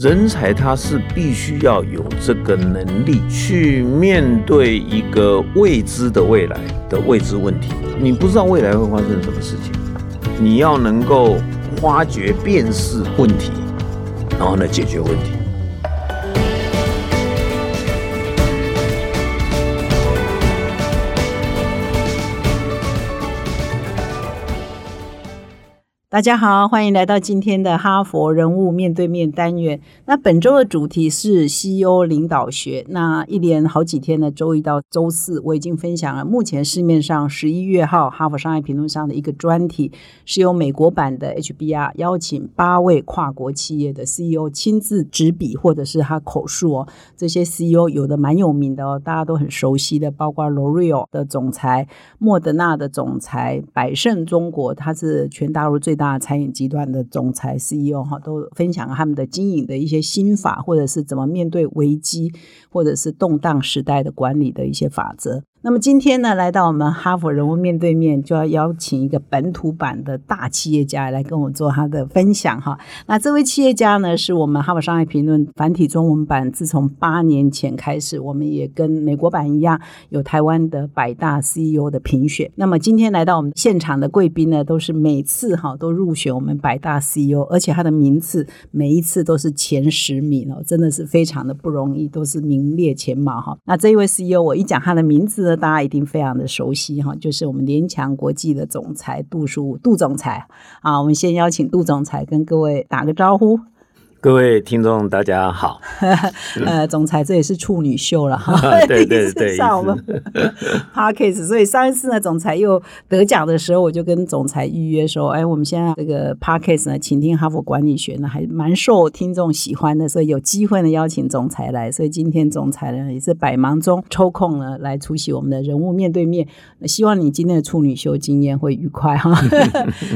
人才他是必须要有这个能力去面对一个未知的未来的未知问题。你不知道未来会发生什么事情，你要能够发掘、辨识问题，然后呢解决问题。大家好，欢迎来到今天的哈佛人物面对面单元。那本周的主题是 CEO 领导学。那一连好几天呢，周一到周四，我已经分享了目前市面上十一月号《哈佛商业评论》上的一个专题，是由美国版的 HBR 邀请八位跨国企业的 CEO 亲自执笔或者是他口述哦。这些 CEO 有的蛮有名的哦，大家都很熟悉的，包括 L'Oreal 的总裁、莫德纳的总裁、百胜中国，他是全大陆最大餐饮集团的总裁 CEO 哈，都分享他们的经营的一些心法，或者是怎么面对危机，或者是动荡时代的管理的一些法则。那么今天呢，来到我们哈佛人物面对面，就要邀请一个本土版的大企业家来跟我做他的分享哈。那这位企业家呢，是我们哈佛商业评论繁体中文版，自从八年前开始，我们也跟美国版一样，有台湾的百大 CEO 的评选。那么今天来到我们现场的贵宾呢，都是每次哈都入选我们百大 CEO，而且他的名次每一次都是前十名哦，真的是非常的不容易，都是名列前茅哈。那这一位 CEO，我一讲他的名字。大家一定非常的熟悉哈，就是我们联强国际的总裁杜书杜总裁啊，我们先邀请杜总裁跟各位打个招呼。各位听众，大家好。呃，总裁，这也是处女秀了哈。对 对对，上我们 Parkes，所以上一次呢，总裁又得奖的时候，我就跟总裁预约说，哎，我们现在这个 Parkes 呢，请听哈佛管理学呢，还蛮受听众喜欢的，所以有机会呢邀请总裁来。所以今天总裁呢也是百忙中抽空呢来出席我们的人物面对面。希望你今天的处女秀经验会愉快哈。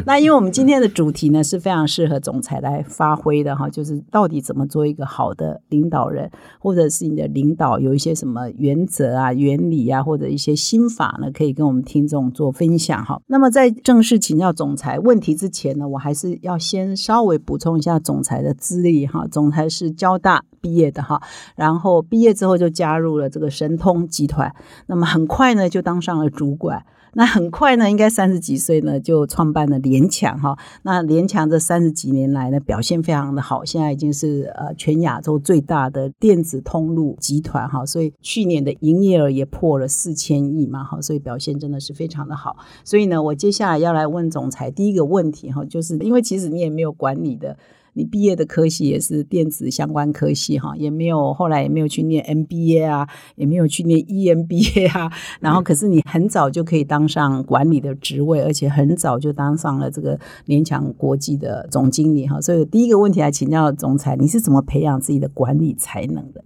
那因为我们今天的主题呢是非常适合总裁来发挥的哈，就是。到底怎么做一个好的领导人，或者是你的领导有一些什么原则啊、原理啊，或者一些心法呢？可以跟我们听众做分享哈。那么在正式请教总裁问题之前呢，我还是要先稍微补充一下总裁的资历哈。总裁是交大毕业的哈，然后毕业之后就加入了这个神通集团，那么很快呢就当上了主管。那很快呢，应该三十几岁呢就创办了联强哈。那联强这三十几年来呢表现非常的好，现在已经是呃全亚洲最大的电子通路集团哈。所以去年的营业额也破了四千亿嘛哈，所以表现真的是非常的好。所以呢，我接下来要来问总裁第一个问题哈，就是因为其实你也没有管理的。你毕业的科系也是电子相关科系哈，也没有后来也没有去念 MBA 啊，也没有去念 EMBA 啊，然后可是你很早就可以当上管理的职位，而且很早就当上了这个联强国际的总经理哈。所以第一个问题来请教总裁，你是怎么培养自己的管理才能的？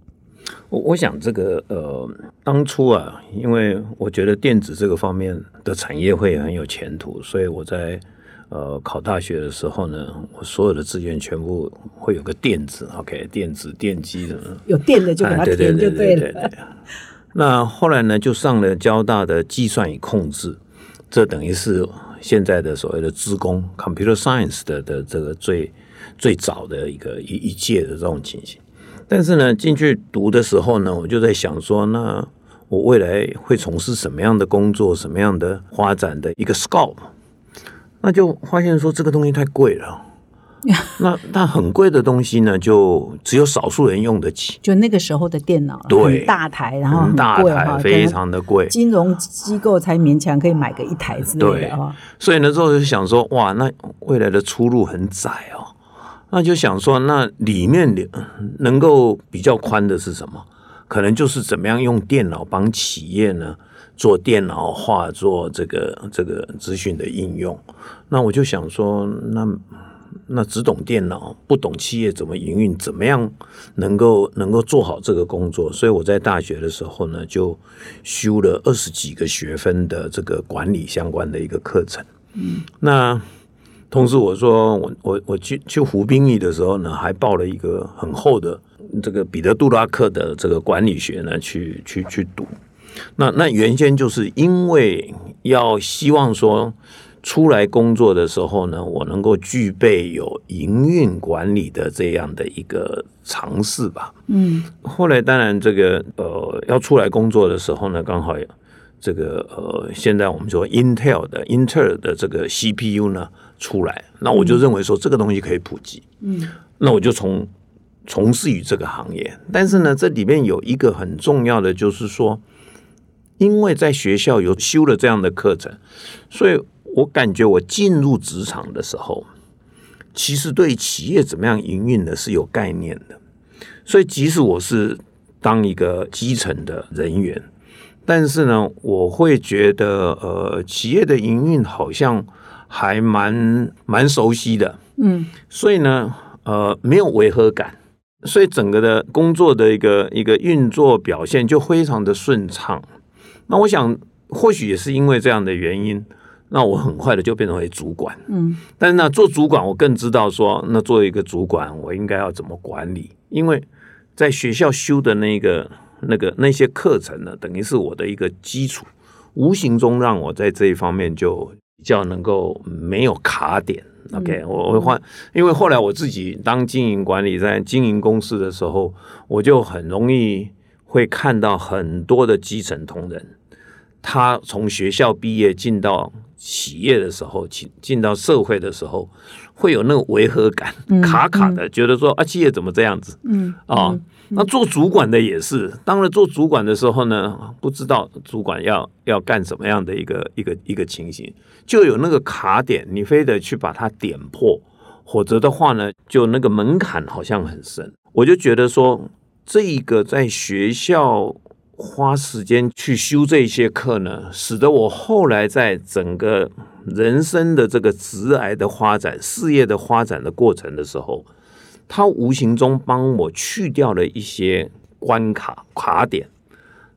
我我想这个呃，当初啊，因为我觉得电子这个方面的产业会很有前途，所以我在。呃，考大学的时候呢，我所有的志愿全部会有个电子，OK，电子电机的，有电的就给它填就对了。那后来呢，就上了交大的计算与控制，这等于是现在的所谓的资工 （computer science） 的的这个最最早的一个一一届的这种情形。但是呢，进去读的时候呢，我就在想说，那我未来会从事什么样的工作，什么样的发展的一个 scope？那就发现说这个东西太贵了，那那很贵的东西呢，就只有少数人用得起。就那个时候的电脑，对，大台，然后很大台，非常的贵，金融机构才勉强可以买个一台之类的所以那时候就想说，哇，那未来的出路很窄哦。那就想说，那里面的能够比较宽的是什么？可能就是怎么样用电脑帮企业呢？做电脑化，做这个这个资讯的应用，那我就想说，那那只懂电脑，不懂企业怎么营运，怎么样能够能够做好这个工作？所以我在大学的时候呢，就修了二十几个学分的这个管理相关的一个课程。嗯，那同时我说，我我我去去服兵役的时候呢，还报了一个很厚的这个彼得杜拉克的这个管理学呢，去去去读。那那原先就是因为要希望说，出来工作的时候呢，我能够具备有营运管理的这样的一个尝试吧。嗯后来当然这个呃要出来工作的时候呢，刚好这个呃现在我们说 Intel 的英特尔的这个 CPU 呢出来，那我就认为说这个东西可以普及，嗯那我就从从事于这个行业。但是呢，这里面有一个很重要的就是说，因为在学校有修了这样的课程，所以我感觉我进入职场的时候，其实对企业怎么样营运的是有概念的。所以即使我是当一个基层的人员，但是呢，我会觉得呃，企业的营运好像还蛮蛮熟悉的。嗯所以呢，呃，没有违和感，所以整个的工作的一个一个运作表现就非常的顺畅。那我想，或许也是因为这样的原因，那我很快的就变成为主管。嗯但是呢，做主管我更知道说，那作为一个主管，我应该要怎么管理，因为在学校修的那个那个那些课程呢，等于是我的一个基础，无形中让我在这一方面就比较能够没有卡点。OK，我会换，因为后来我自己当经营管理，在经营公司的时候，我就很容易会看到很多的基层同仁，他从学校毕业进到企业的时候，进进到社会的时候，会有那个违和感，卡卡的，觉得说啊，企业怎么这样子嗯啊？那做主管的也是，当了做主管的时候呢，不知道主管要要干什么样的一个一个一个情形，就有那个卡点，你非得去把它点破，否则的话呢，就那个门槛好像很深。我就觉得说，这一个在学校花时间去修这些课呢，使得我后来在整个人生的这个职癌的发展、事业的发展的过程的时候，它无形中帮我去掉了一些关卡卡点。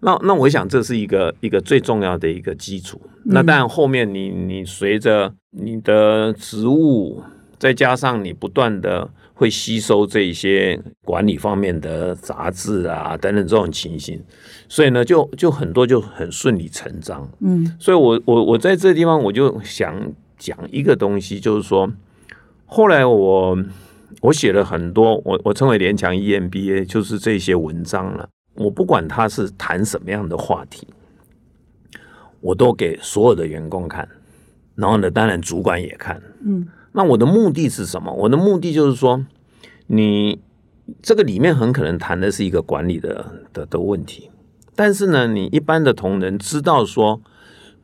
那那我想这是一个一个最重要的一个基础。那当然后面你你随着你的职务，再加上你不断的会吸收这些管理方面的杂志啊等等这种情形，所以呢就就很多就很顺理成章。嗯所以我我我在这个地方我就想讲一个东西，就是说，后来我我写了很多，我我称为联强 EMBA，就是这些文章了。我不管他是谈什么样的话题，我都给所有的员工看，然后呢，当然主管也看。嗯那我的目的是什么？我的目的就是说，你这个里面很可能谈的是一个管理的的的问题，但是呢，你一般的同仁知道说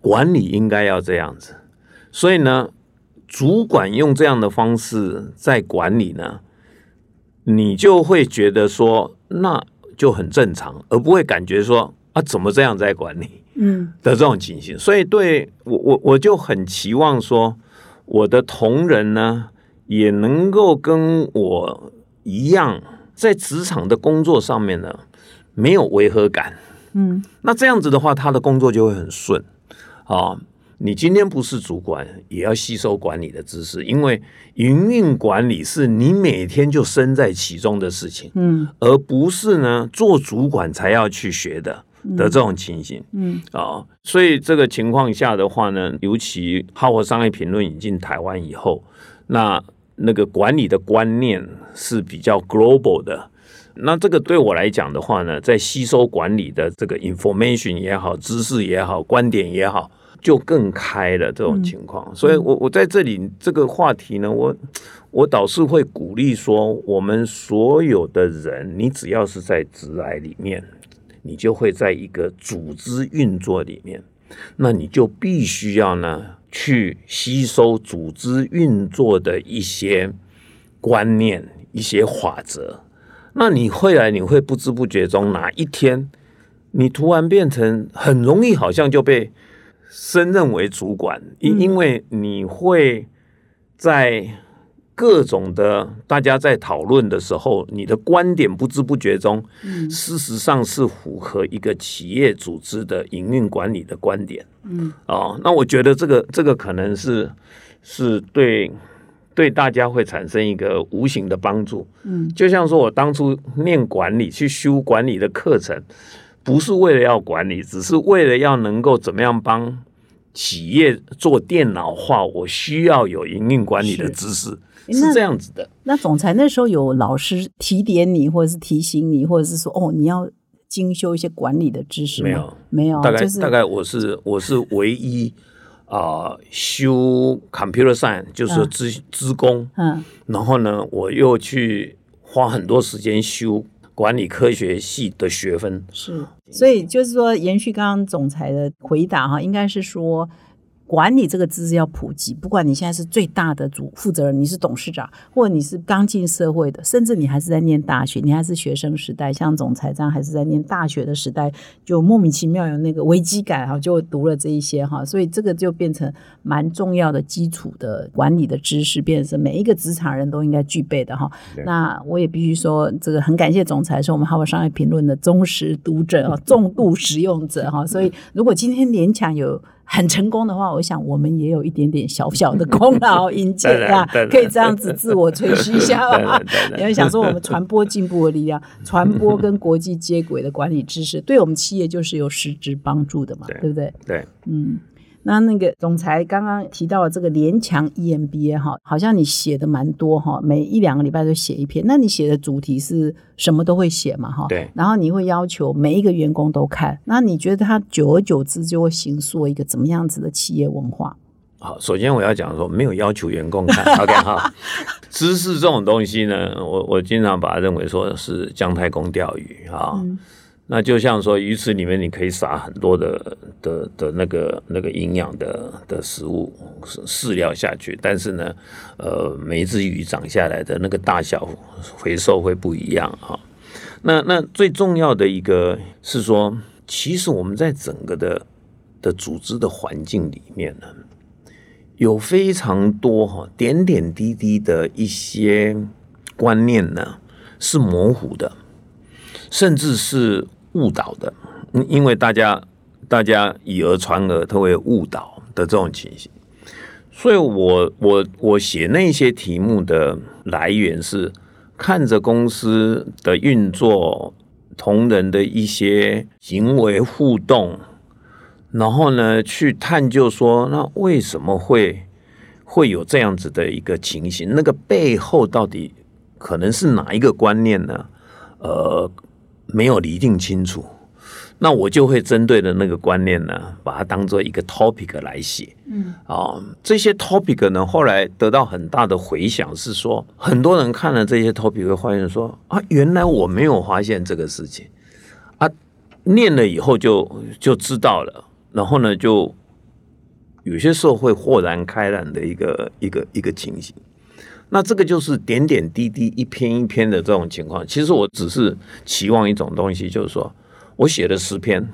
管理应该要这样子，所以呢，主管用这样的方式在管理呢，你就会觉得说那就很正常，而不会感觉说啊怎么这样在管理。嗯的这种情形，所以对我我我就很期望说，我的同仁呢也能够跟我一样，在职场的工作上面呢没有违和感。嗯那这样子的话，他的工作就会很顺啊。你今天不是主管，也要吸收管理的知识，因为营运管理是你每天就身在其中的事情，嗯而不是呢做主管才要去学的的这种情形。嗯啊、所以这个情况下的话呢，尤其哈佛商业评论引进台湾以后，那那个管理的观念是比较 global 的。那这个对我来讲的话呢，在吸收管理的这个 information 也好、知识也好、观点也好，就更开了这种情况。所以我我在这里这个话题呢，我我倒是会鼓励说，我们所有的人，你只要是在职来里面，你就会在一个组织运作里面，那你就必须要呢去吸收组织运作的一些观念、一些法则。那你会来，你会不知不觉中哪一天，你突然变成很容易，好像就被升任为主管，因因为你会在各种的大家在讨论的时候，你的观点不知不觉中，事实上是符合一个企业组织的营运管理的观点。嗯。哦，那我觉得这个这个可能是是对对大家会产生一个无形的帮助。嗯就像说我当初念管理去修管理的课程，不是为了要管理，只是为了要能够怎么样帮企业做电脑化，我需要有营运管理的知识，是这样子的。那总裁那时候有老师提点你，或者是提醒你，或者是说哦，你要精修一些管理的知识吗？没有，没有，大概、就是大概我是我是唯一啊、修 computer science 就是说资资工，嗯然后呢，我又去花很多时间修管理科学系的学分。是，所以就是说，延续刚刚总裁的回答哈，应该是说。管理这个知识要普及，不管你现在是最大的主负责人，你是董事长，或者你是刚进社会的，甚至你还是在念大学，你还是学生时代，像总裁这样还是在念大学的时代，就莫名其妙有那个危机感哈，就读了这一些哈，所以这个就变成蛮重要的基础的管理的知识，变成是每一个职场人都应该具备的哈。那我也必须说，这个很感谢总裁是我们《哈佛商业评论》的忠实读者啊，重度使用者哈。所以如果今天勉强有很成功的话，我想我们也有一点点小小的功劳，英姐啊，可以这样子自我吹嘘一下吧。因为想说我们传播进步的力量，传播跟国际接轨的管理知识，对我们企业就是有实质帮助的嘛，对不对？对，嗯。那那个总裁刚刚提到的这个联强 EMBA 哈，好像你写的蛮多哈，每一两个礼拜都写一篇。那你写的主题是什么都会写嘛哈？对。然后你会要求每一个员工都看，那你觉得他久而久之就会形塑一个怎么样子的企业文化？好，首先我要讲说，没有要求员工看，OK 哈。知识这种东西呢，我我经常把它认为说是姜太公钓鱼啊。嗯那就像说鱼池里面你可以撒很多的的的那个那个营养的的食物饲料下去，但是呢，呃，每一只鱼长下来的那个大小回收会不一样哈。那那最重要的一个是说，其实我们在整个的的组织的环境里面呢，有非常多哈点点滴滴的一些观念呢是模糊的，甚至是。误导的，因为大家大家以讹传讹，都会误导的这种情形，所以我我我写那些题目的来源是看着公司的运作，同仁的一些行为互动，然后呢去探究说，那为什么会会有这样子的一个情形？那个背后到底可能是哪一个观念呢？呃。没有厘定清楚，那我就会针对的那个观念呢，把它当做一个 topic 来写。嗯，啊，这些 topic 呢，后来得到很大的回响，是说很多人看了这些 topic 会发现说啊，原来我没有发现这个事情啊，念了以后就就知道了，然后呢，就有些时候会豁然开朗的一个一个一个情形。那这个就是点点滴滴、一篇一篇的这种情况。其实我只是期望一种东西，就是说我写了十篇，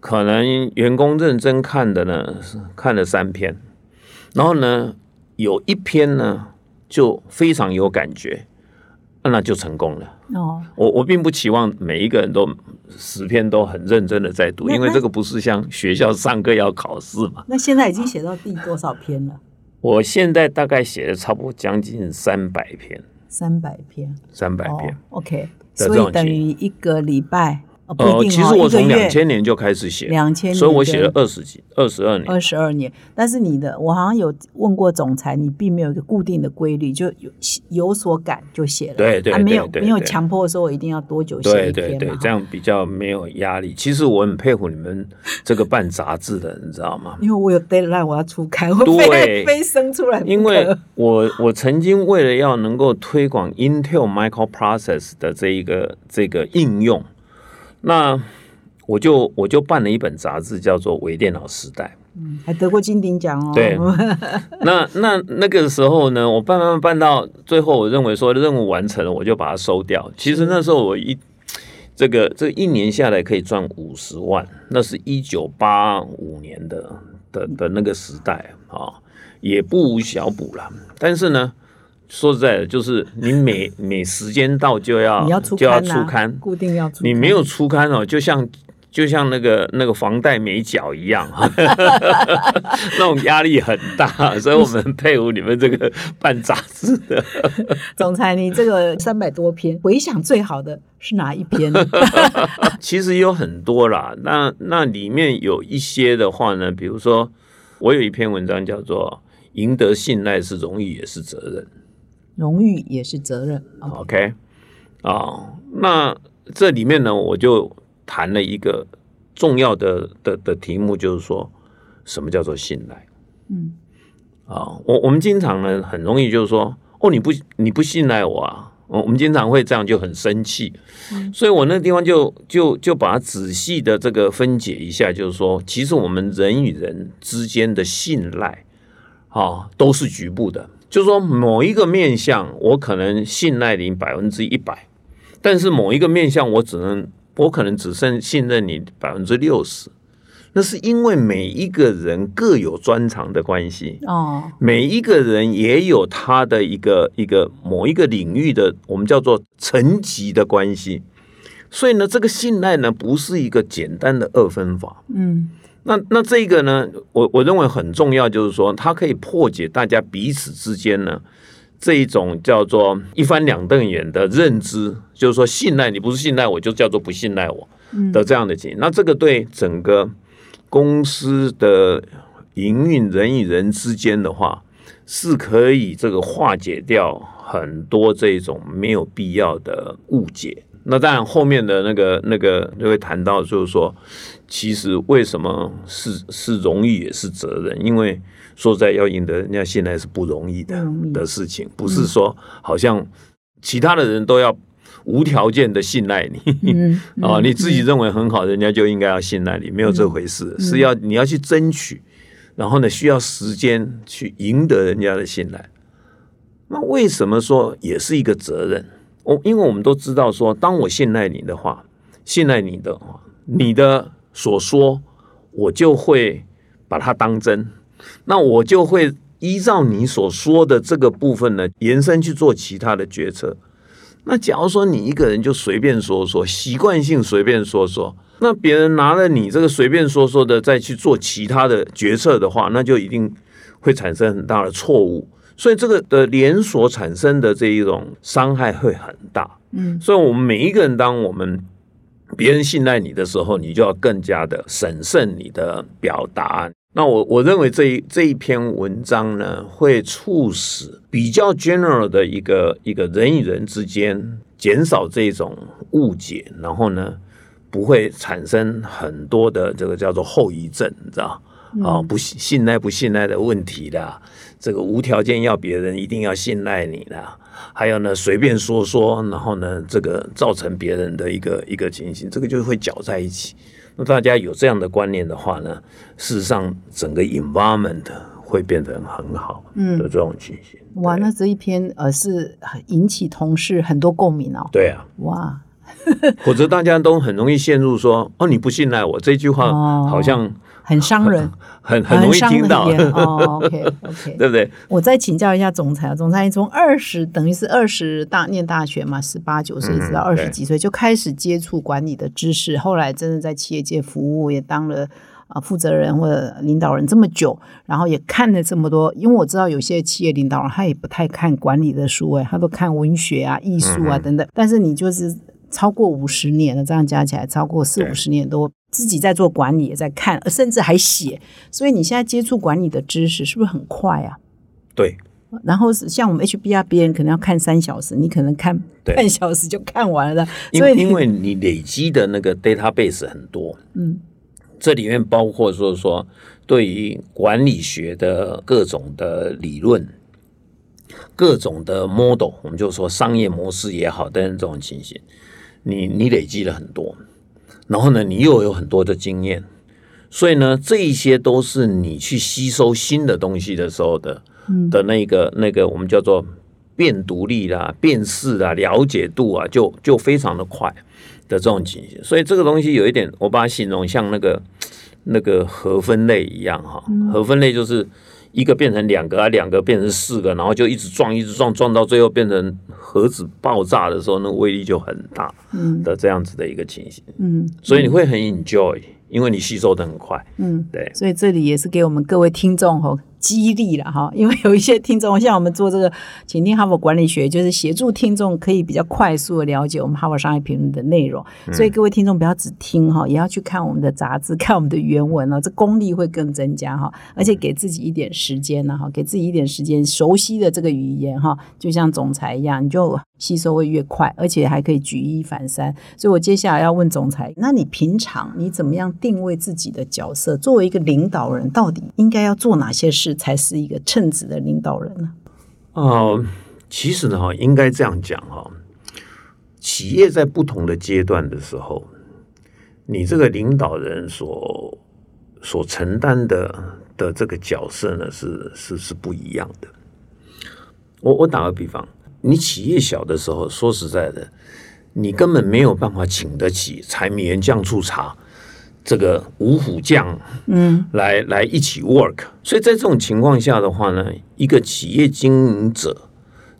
可能员工认真看的呢，看了三篇，然后呢有一篇呢就非常有感觉，那就成功了。哦，我我并不期望每一个人都十篇都很认真的在读，因为这个不是像学校上课要考试嘛。那现在已经写到第多少篇了？我现在大概写了差不多将近三百篇，三百篇，三百篇，OK，所以等于一个礼拜。呃，其实我从两千年就开始写，两千，所以我写了二十几、二十二年，二十二年。但是你的，我好像有问过总裁，你并没有一个固定的规律，就有有所感就写了，对对，没有没有强迫说我一定要多久写一篇对，这样比较没有压力。其实我很佩服你们这个办杂志的，你知道吗？因为我有 deadline，我要出刊，我对，非生出来。因为我我曾经为了要能够推广 Intel Microprocess 的这一个这个应用。那我就我就办了一本杂志，叫做《微电脑时代》，嗯，还得过金鼎奖哦。对，那那那个时候呢，我办办办到最后，我认为说任务完成了，我就把它收掉。其实那时候我一这个这一年下来可以赚五十万，那是一九八五年的的的那个时代啊，也不无小补了。但是呢。说实在的，就是你每 每时间到就要就要出刊，固定要出。你没有出刊哦，就像就像那个那个房贷没缴一样，那种压力很大，所以我们佩服你们这个办杂志的。总裁，你这个三百多篇，回想最好的是哪一篇？其实有很多啦，那那里面有一些的话呢，比如说我有一篇文章叫做“赢得信赖是荣誉也是责任”，荣誉也是责任。OK，啊，那这里面呢，我就谈了一个重要的的的题目，就是说什么叫做信赖？嗯，啊，我我们经常呢很容易就是说，哦，你不你不信赖我啊，我我们经常会这样就很生气，所以我那个地方就就就把它仔细的这个分解一下，就是说，其实我们人与人之间的信赖，啊，都是局部的，就是说某一个面相，我可能信赖你百分之一百，但是某一个面相，我只能我可能只剩信任你百分之六十。那是因为每一个人各有专长的关系，哦，每一个人也有他的一个一个某一个领域的我们叫做层级的关系，所以呢，这个信赖呢不是一个简单的二分法。嗯那那这个呢，我我认为很重要，就是说它可以破解大家彼此之间呢这一种叫做一翻两瞪眼的认知，就是说信赖你不是信赖我，就叫做不信赖我的这样的情形。那这个对整个公司的营运人与人之间的话，是可以这个化解掉很多这种没有必要的误解。那当然，后面的那个那个就会谈到，就是说，其实为什么是是荣誉也是责任？因为说实在要赢得人家信赖是不容易的容易的事情，不是说好像其他的人都要无条件的信赖你。嗯啊，你自己认为很好，人家就应该要信赖你，没有这回事，是要你要去争取，然后呢，需要时间去赢得人家的信赖。那为什么说也是一个责任？我因为我们都知道说，当我信赖你的话，信赖你的话，你的所说，我就会把它当真，那我就会依照你所说的这个部分呢，延伸去做其他的决策。那假如说你一个人就随便说说，习惯性随便说说，那别人拿了你这个随便说说的再去做其他的决策的话，那就一定会产生很大的错误。所以这个的连锁产生的这一种伤害会很大。嗯，所以我们每一个人，当我们别人信赖你的时候，你就要更加的审慎你的表达。那我我认为这一这一篇文章呢，会促使比较 general 的一个一个人与人之间减少这种误解，然后呢，不会产生很多的这个叫做后遗症，你知道？啊，不信信赖不信赖的问题啦，这个无条件要别人一定要信赖你啦，还有呢随便说说，然后呢这个造成别人的一个一个情形，这个就会搅在一起。那大家有这样的观念的话呢，事实上整个 environment 会变得很好的这种情形。哇，那这一篇呃是引起同事很多共鸣哦。对啊，哇，否则大家都很容易陷入说哦你不信赖我这句话哦好像很伤人，很很容易伤听到，人哦。OK OK，对不对？我再请教一下总裁啊，总裁你从二十等于是二十大念大学嘛，十八九岁直到二十几岁就开始接触管理的知识，后来真的在企业界服务，也当了。啊，负责人或者领导人这么久，然后也看了这么多，因为我知道有些企业领导人他也不太看管理的书，哎，他都看文学啊、艺术啊等等。但是你就是超过五十年了，这样加起来超过四五十年都自己在做管理，也在看，甚至还写。所以你现在接触管理的知识是不是很快啊？对然后是像我们 HBR，别人可能要看三小时，你可能看半小时就看完了的。因为因为你累积的那个 database 很多，嗯，这里面包括说说对于管理学的各种的理论、各种的 model，我们就说商业模式也好，等等这种情形，你你累积了很多，然后呢，你又有很多的经验，所以呢，这一些都是你去吸收新的东西的时候的的那个那个我们叫做辨读力啦、辨识啦、了解度啊，就就非常的快的这种情形。所以这个东西有一点，我把它形容像那个那个核分类一样哈。核分类就是一个变成两个啊，两个变成四个，然后就一直撞，一直撞，撞到最后变成核子爆炸的时候，那威力就很大的这样子的一个情形。嗯，所以你会很 enjoy，因为你吸收的很快。嗯，对，所以这里也是给我们各位听众吼激励了哈，因为有一些听众像我们做这个，请听哈佛管理学，就是协助听众可以比较快速的了解我们哈佛商业评论的内容。所以各位听众不要只听哈，也要去看我们的杂志，看我们的原文哦，这功力会更增加哈。而且给自己一点时间呢哈，给自己一点时间熟悉的这个语言哈，就像总裁一样，你就吸收会越快，而且还可以举一反三。所以我接下来要问总裁，那你平常你怎么样定位自己的角色？作为一个领导人，到底应该要做哪些事才是一个称职的领导人呢？哦，其实呢，哈，应该这样讲哈，企业在不同的阶段的时候，你这个领导人所所承担的的这个角色呢，是是是不一样的。我我打个比方，你企业小的时候，说实在的，你根本没有办法请得起柴米盐酱醋茶这个五虎将，嗯，来来一起 work。所以在这种情况下的话呢，一个企业经营者，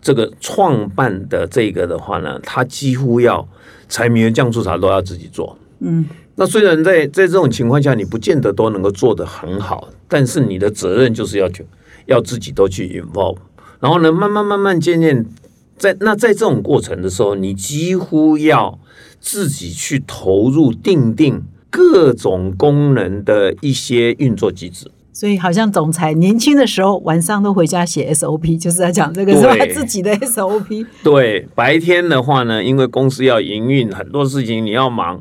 这个创办的这个的话呢，他几乎要柴米油酱醋茶都要自己做。嗯，那虽然在在这种情况下，你不见得都能够做得很好，但是你的责任就是要去要自己都去 involve，然后呢，慢慢慢慢渐渐在那在这种过程的时候，你几乎要自己去投入定定各种功能的一些运作机制。所以好像总裁年轻的时候晚上都回家写 SOP，就是在讲这个是吧？对自己的 SOP。对，白天的话呢，因为公司要营运，很多事情你要忙，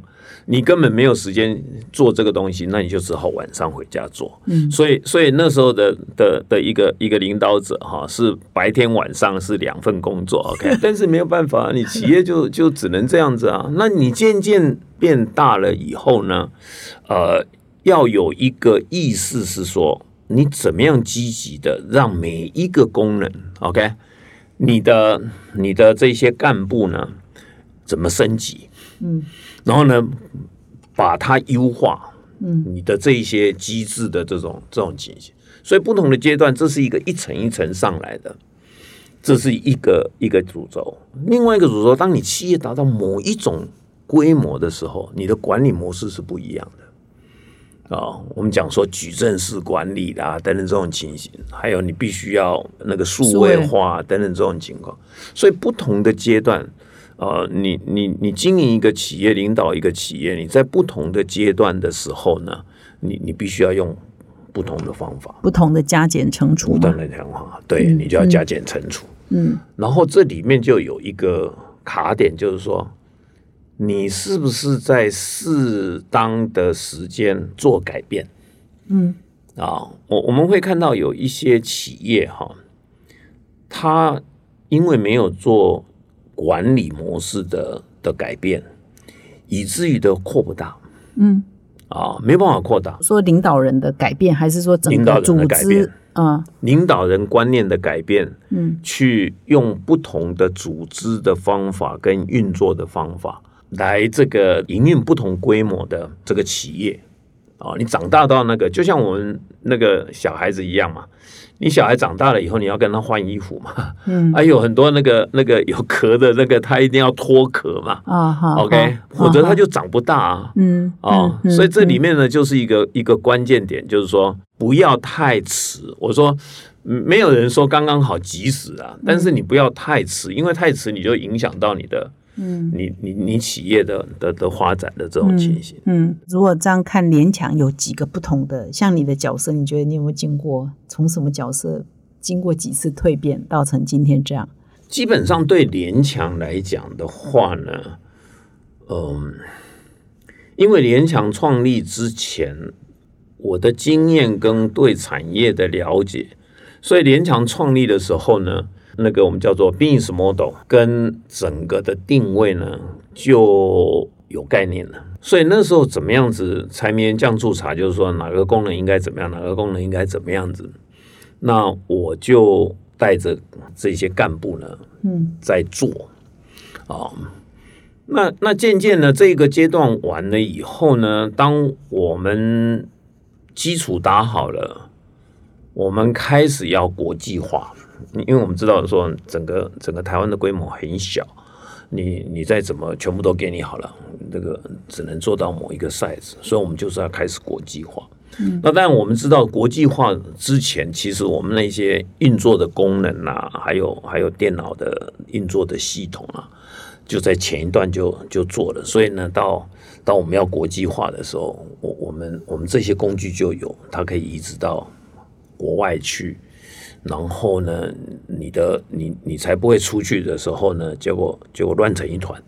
你根本没有时间做这个东西，那你就只好晚上回家做。嗯所以，所以那时候的的的一个一个领导者哈，是白天晚上是两份工作，OK，但是没有办法，你企业就就只能这样子啊。那你渐渐变大了以后呢，呃，要有一个意识是说，你怎么样积极的让每一个功能，OK，你的你的这些干部呢，怎么升级？嗯，然后呢，把它优化，嗯，你的这一些机制的这种这种情形。所以不同的阶段，这是一个一层一层上来的，这是一个一个主轴。另外一个主轴，当你企业达到某一种规模的时候，你的管理模式是不一样的。啊、我们讲说矩阵式管理啦，等等这种情形，还有你必须要那个数位化等等这种情况，所以不同的阶段，呃，你你你经营一个企业，领导一个企业，你在不同的阶段的时候呢，你你必须要用不同的方法，不同的加减乘除嘛不断。的强化，对嗯你就要加减乘除，嗯然后这里面就有一个卡点，就是说，你是不是在适当的时间做改变？嗯啊，我我们会看到有一些企业哈，它因为没有做管理模式的的改变，以至于的扩不大。嗯，啊，没办法扩大。说领导人的改变，还是说整个组的改变。织？嗯。领导人观念的改变，嗯。去用不同的组织的方法跟运作的方法来这个营运不同规模的这个企业啊，你长大到那个就像我们那个小孩子一样嘛，你小孩长大了以后，你要跟他换衣服嘛，嗯还有很多那个那个有壳的那个，他一定要脱壳嘛啊好，OK，好否则他就长不大啊。嗯哦、嗯所以这里嗯面呢，就是一个一个关键点，就是说不要太迟。我说嗯没有人说刚刚好及时啊，但是你不要太迟，因为太迟你就影响到你的嗯你你你企业的的的发展的这种情形。嗯，如果这样看联强有几个不同的，像你的角色，你觉得你有没有经过从什么角色经过几次蜕变，到成今天这样？基本上对联强来讲的话呢，嗯，因为联强创立之前，我的经验跟对产业的了解，所以联强创立的时候呢，那个我们叫做 business model 跟整个的定位呢就有概念了。所以那时候怎么样子柴米油酱醋茶，就是说哪个功能应该怎么样，哪个功能应该怎么样子，那我就带着这些干部呢，嗯在做啊。那那渐渐的这个阶段完了以后呢，当我们基础打好了，我们开始要国际化，因为我们知道说整个整个台湾的规模很小，你你再怎么全部都给你好了，这个只能做到某一个 size，所以我们就是要开始国际化。那当然我们知道国际化之前，其实我们那些运作的功能啊，还有还有电脑的运作的系统啊，就在前一段就就做了。所以呢，到到我们要国际化的时候，我我们我们这些工具就有，它可以移植到国外去。然后呢，你的你你才不会出去的时候呢，结果结果乱成一团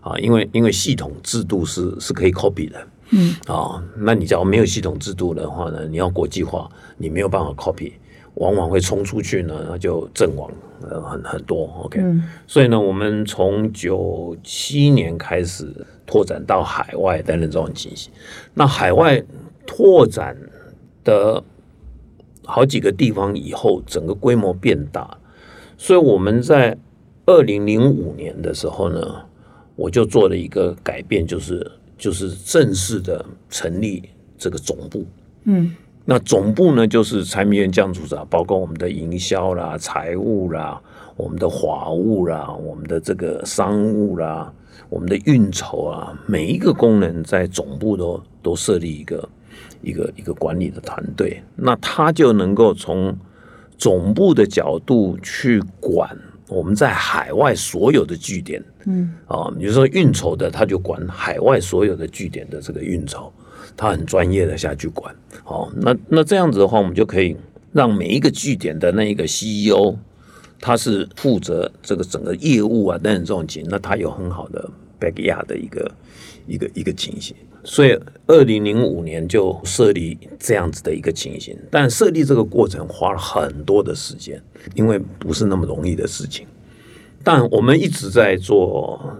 啊！因为因为系统制度是是可以 copy 的。嗯，啊，那你假如没有系统制度的话呢，你要国际化，你没有办法 copy，往往会冲出去呢，那就阵亡呃很很多。OK，所以呢，我们从九七年开始拓展到海外等等这种情形，那海外拓展的好几个地方以后，整个规模变大，所以我们在二零零五年的时候呢，我就做了一个改变，就是。就是正式的成立这个总部，嗯，那总部呢，就是产品员酱组长，包括我们的营销啦、财务啦、我们的法务啦、我们的这个商务啦、我们的运筹啊，每一个功能在总部都都设立一个一个一个管理的团队，那他就能够从总部的角度去管。我们在海外所有的据点，嗯，啊，比如说运筹的，他就管海外所有的据点的这个运筹，他很专业的下去管。好，那那这样子的话，我们就可以让每一个据点的那一个 CEO，他是负责这个整个业务啊等等这种情，那他有很好的 backyard 的一个一个一个情形。所以，二零零五年就设立这样子的一个情形，但设立这个过程花了很多的时间，因为不是那么容易的事情。但我们一直在做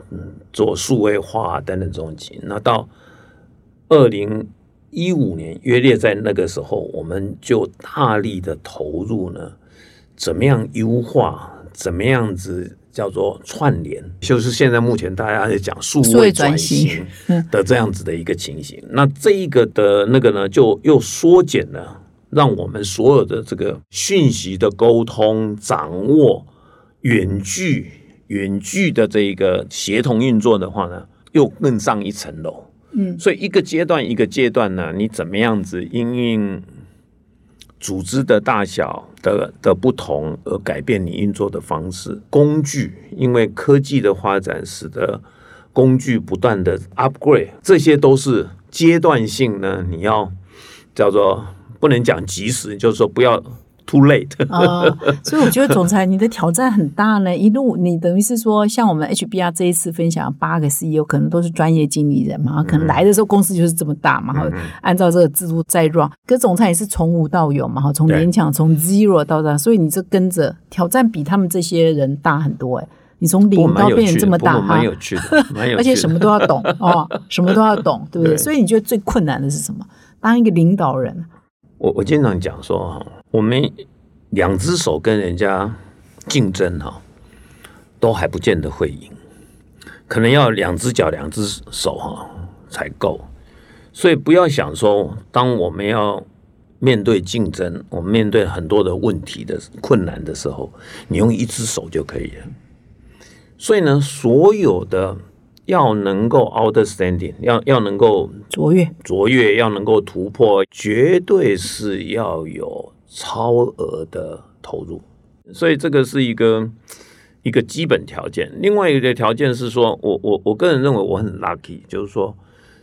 做数位化等等这种情。那到二零一五年，约略在那个时候，我们就大力的投入呢，怎么样优化，怎么样子。叫做串联，就是现在目前大家在讲数位转型的这样子的一个情形。那这一个的那个呢，就又缩减了，让我们所有的这个讯息的沟通、掌握、远距、远距的这一个协同运作的话呢，又更上一层楼。嗯，所以一个阶段一个阶段呢，你怎么样子应应？组织的大小的的不同而改变你运作的方式，工具因为科技的发展使得工具不断的 upgrade，这些都是阶段性呢。你要叫做不能讲及时，就是说不要。Too late 啊，所以我觉得总裁你的挑战很大呢。一路你等于是说，像我们 HBR 这一次分享八个 CEO，可能都是专业经理人嘛，可能来的时候公司就是这么大嘛，哈，按照这个制度在 run。可总裁也是从无到有嘛，哈，从勉强从 zero 到这，所以你这跟着挑战比他们这些人大很多哎。你从零到变成这么大，蛮有趣的，蛮有趣的，而且什么都要懂 哦，什么都要懂，对不对？所以你觉得最困难的是什么？当一个领导人。我我经常讲说哈，我们两只手跟人家竞争哈，都还不见得会赢，可能要两只脚、两只手哈才够。所以不要想说，当我们要面对竞争，我们面对很多的问题的困难的时候，你用一只手就可以了。所以呢，所有的。要能够 outstanding，要要能够卓越，卓越要能够突破，绝对是要有超额的投入，所以这个是一个一个基本条件。另外一个条件是说，我我我个人认为我很 lucky，就是说，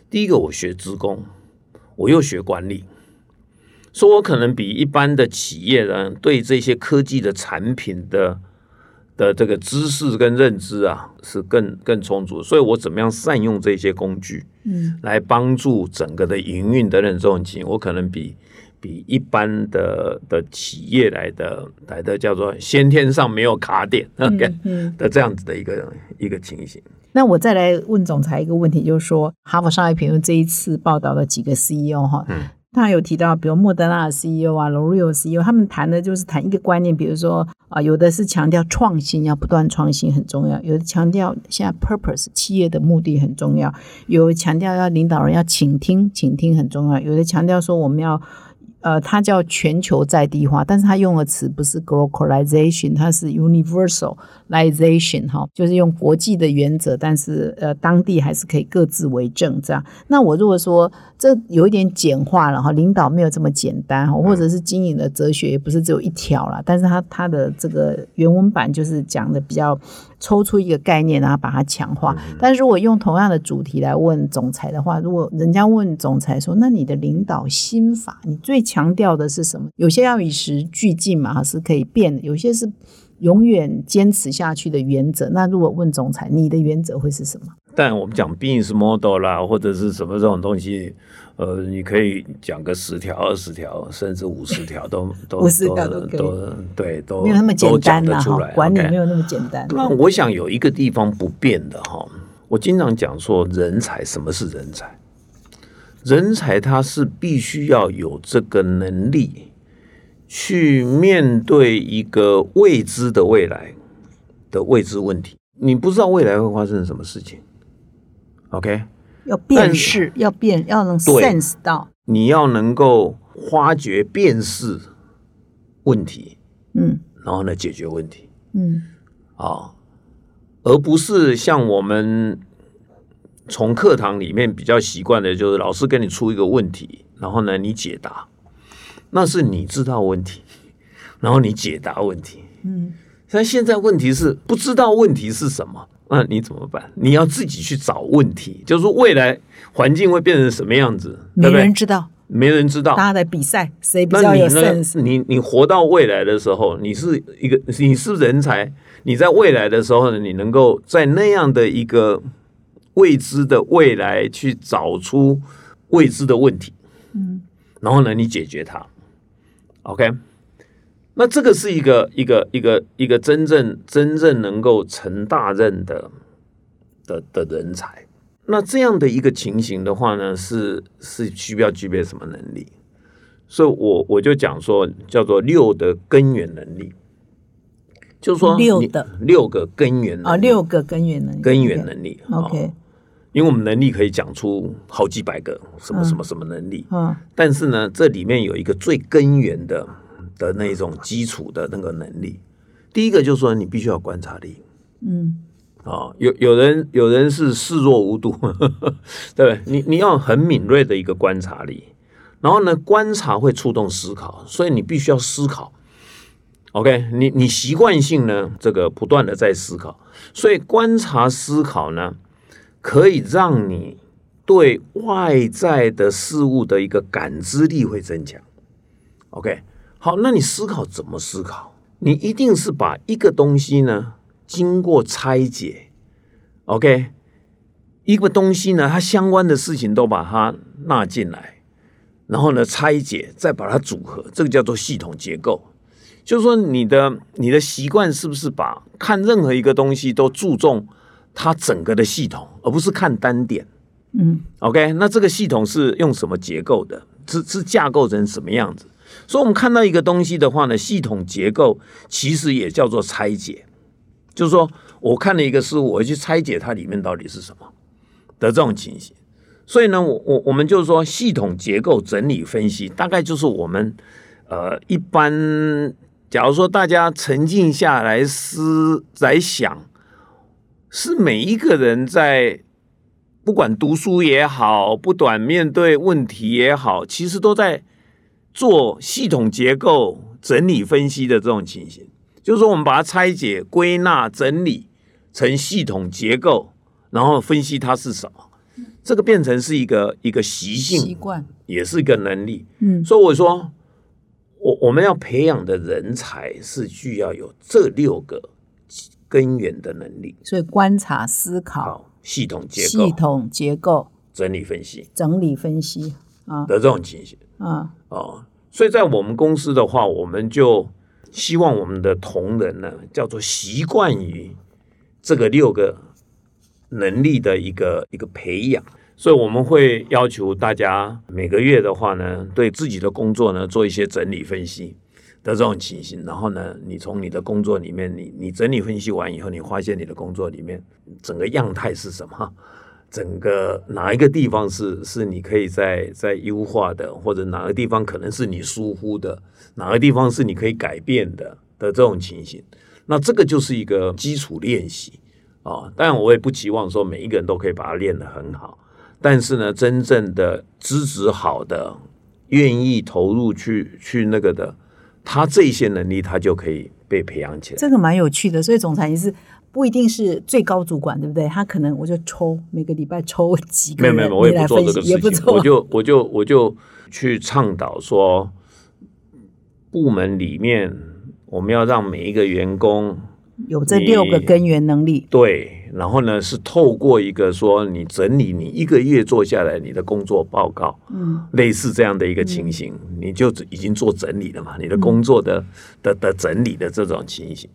第一个我学职工，我又学管理，说我可能比一般的企业人对这些科技的产品的。的这个知识跟认知啊，是更更充足，所以我怎么样善用这些工具，嗯，来帮助整个的营运等等这种情，我可能比比一般的的企业来的来的叫做先天上没有卡点，OK 的这样子的一个一个情形。那我再来问总裁一个问题，就是说，哈佛商业评论这一次报道的几个 CEO 哈。他有提到，比如莫德纳的 CEO 啊，L'Oreal CEO，他们谈的就是谈一个观念，比如说啊，有的是强调创新，要不断创新很重要；有的强调现在 purpose 企业的目的很重要；有强调要领导人要倾听，倾听很重要；有的强调说我们要呃，它叫全球在地化，但是它用的词不是 globalization，它是 universalization 哈，就是用国际的原则，但是呃，当地还是可以各自为政这样。那我如果说这有一点简化了哈，领导没有这么简单哈，或者是经营的哲学也不是只有一条啦，但是它它的这个原文版就是讲的比较抽出一个概念，然后把它强化。但是如果用同样的主题来问总裁的话，如果人家问总裁说，那你的领导心法，你最强调的是什么？有些要与时俱进嘛，是可以变的；有些是永远坚持下去的原则。那如果问总裁，你的原则会是什么？但我们讲 business model 啦，或者是什么这种东西，呃，你可以讲个十条、二十条，甚至五十条都 都五十条都对，都没有那么简单管理没有那么简单。那我想有一个地方不变的哈，我经常讲说，人才什么是人才？人才他是必须要有这个能力去面对一个未知的未来的未知问题。你不知道未来会发生什么事情，OK？要辨识，要辨，要能 sense 到，你要能够发掘、辨识问题，嗯，然后呢，解决问题，嗯，啊，而不是像我们。从课堂里面比较习惯的就是老师给你出一个问题，然后呢你解答，那是你知道问题，然后你解答问题。嗯，但现在问题是不知道问题是什么，那你怎么办？你要自己去找问题，就是未来环境会变成什么样子？没人知道，没人知道。大家在比赛，谁比较有 sense？你你活到未来的时候，你是一个你是人才，你在未来的时候呢，你能够在那样的一个。未知的未来，去找出未知的问题，嗯，然后呢，你解决它，OK？那这个是一个一个一个一个真正真正能够成大任的的的人才。那这样的一个情形的话呢，是是需要具备什么能力？所以我我就讲说，叫做六的根源能力。就是说，六的六个根源啊，六个根源能力，根源能力，OK。因为我们能力可以讲出好几百个什么什么什么能力，嗯，但是呢，这里面有一个最根源的的那种基础的那个能力。第一个就是说，你必须要观察力，嗯，啊，有有人有人是视若无睹，对你你要很敏锐的一个观察力，然后呢，观察会触动思考，所以你必须要思考。OK，你你习惯性呢，这个不断的在思考，所以观察思考呢。可以让你对外在的事物的一个感知力会增强。OK，好，那你思考怎么思考？你一定是把一个东西呢经过拆解，OK，一个东西呢它相关的事情都把它纳进来，然后呢拆解，再把它组合，这个叫做系统结构。就是说，你的你的习惯是不是把看任何一个东西都注重？它整个的系统，而不是看单点。嗯，OK，那这个系统是用什么结构的？是是架构成什么样子？所以，我们看到一个东西的话呢，系统结构其实也叫做拆解。就是说，我看了一个事物，我去拆解它里面到底是什么的这种情形。所以呢，我我我们就是说，系统结构整理分析，大概就是我们呃一般，假如说大家沉静下来思来想。是每一个人在不管读书也好，不管面对问题也好，其实都在做系统结构整理分析的这种情形。就是说，我们把它拆解、归纳、整理成系统结构，然后分析它是什么。这个变成是一个一个习性、习惯，也是一个能力。嗯，所以我说，我我们要培养的人才是需要有这六个。根源的能力，所以观察、思考、系统结构、系统结构、整理分析、整理分析啊。的这种情形。啊。哦，所以在我们公司的话，我们就希望我们的同仁呢，叫做习惯于这个六个能力的一个一个培养，所以我们会要求大家每个月的话呢，对自己的工作呢做一些整理分析。的这种情形，然后呢，你从你的工作里面，你你整理分析完以后，你发现你的工作里面整个样态是什么？整个哪一个地方是是你可以在在优化的，或者哪个地方可能是你疏忽的，哪个地方是你可以改变的的这种情形，那这个就是一个基础练习啊。当然，我也不期望说每一个人都可以把它练得很好，但是呢，真正的资质好的，愿意投入去去那个的，他这些能力他就可以被培养起来。这个蛮有趣的，所以总裁也是不一定是最高主管，对不对？他可能我就抽每个礼拜抽几个人，没有没有，我也不做这个事情，我就我就我就去倡导说，部门里面我们要让每一个员工有这六个根源能力。对，然后呢是透过一个说你整理你一个月做下来你的工作报告，嗯，类似这样的一个情形，你就已经做整理了嘛，你的工作的、的的整理的这种情形，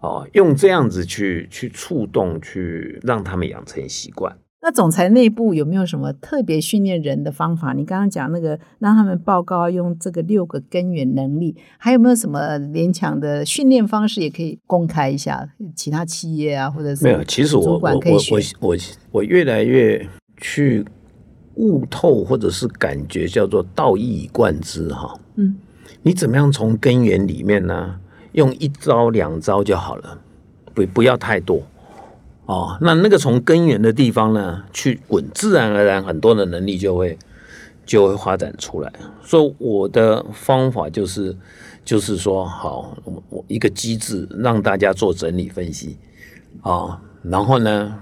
哦，用这样子去去触动，去让他们养成习惯。那总裁内部有没有什么特别训练人的方法？你刚刚讲那个让他们报告用这个六个根源能力，还有没有什么勉强的训练方式也可以公开一下？其他企业啊，或者是没有，其实我我我我我越来越去悟透，或者是感觉叫做道一以贯之哈。嗯，你怎么样从根源里面呢，用一招两招就好了，不不要太多哦。那那个从根源的地方呢，去滚，自然而然很多的能力就会就会发展出来。所以我的方法就是就是说，好，我我一个机制让大家做整理分析啊、然后呢，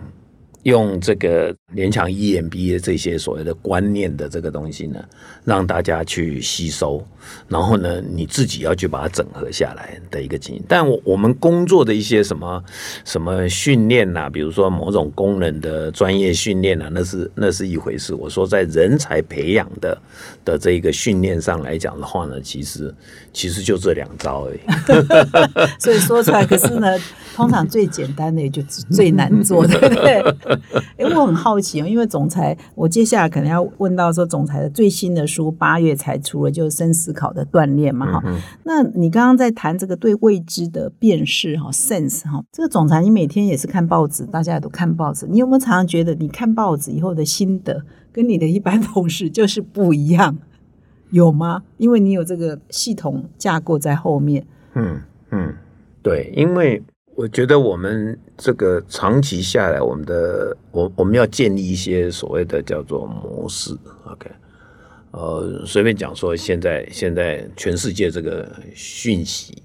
用这个联强 EMBA 这些所谓的观念的这个东西呢，让大家去吸收，然后呢，你自己要去把它整合下来的一个经验。但我我们工作的一些什么什么训练呐、比如说某种功能的专业训练啊，那是那是一回事。我说在人才培养的的这个训练上来讲的话呢，其实其实就这两招而已。所以说出来，可是呢，通常最简单的也就最难做，对不对？哎，我很好奇哦，因为总裁，我接下来可能要问到说，总裁的最新的书八月才出了，就是深思考的锻炼嘛，哈、那你刚刚在谈这个对未知的辨识哈，sense 哈，这个总裁你每天也是看报纸，大家也都看报纸，你有没有常常觉得你看报纸以后的心得跟你的一般同事就是不一样？有吗？因为你有这个系统架构在后面。嗯嗯，对，因为我觉得我们这个长期下来，我们的我我们要建立一些所谓的叫做模式，OK，呃，随便讲说，现在现在全世界这个讯息，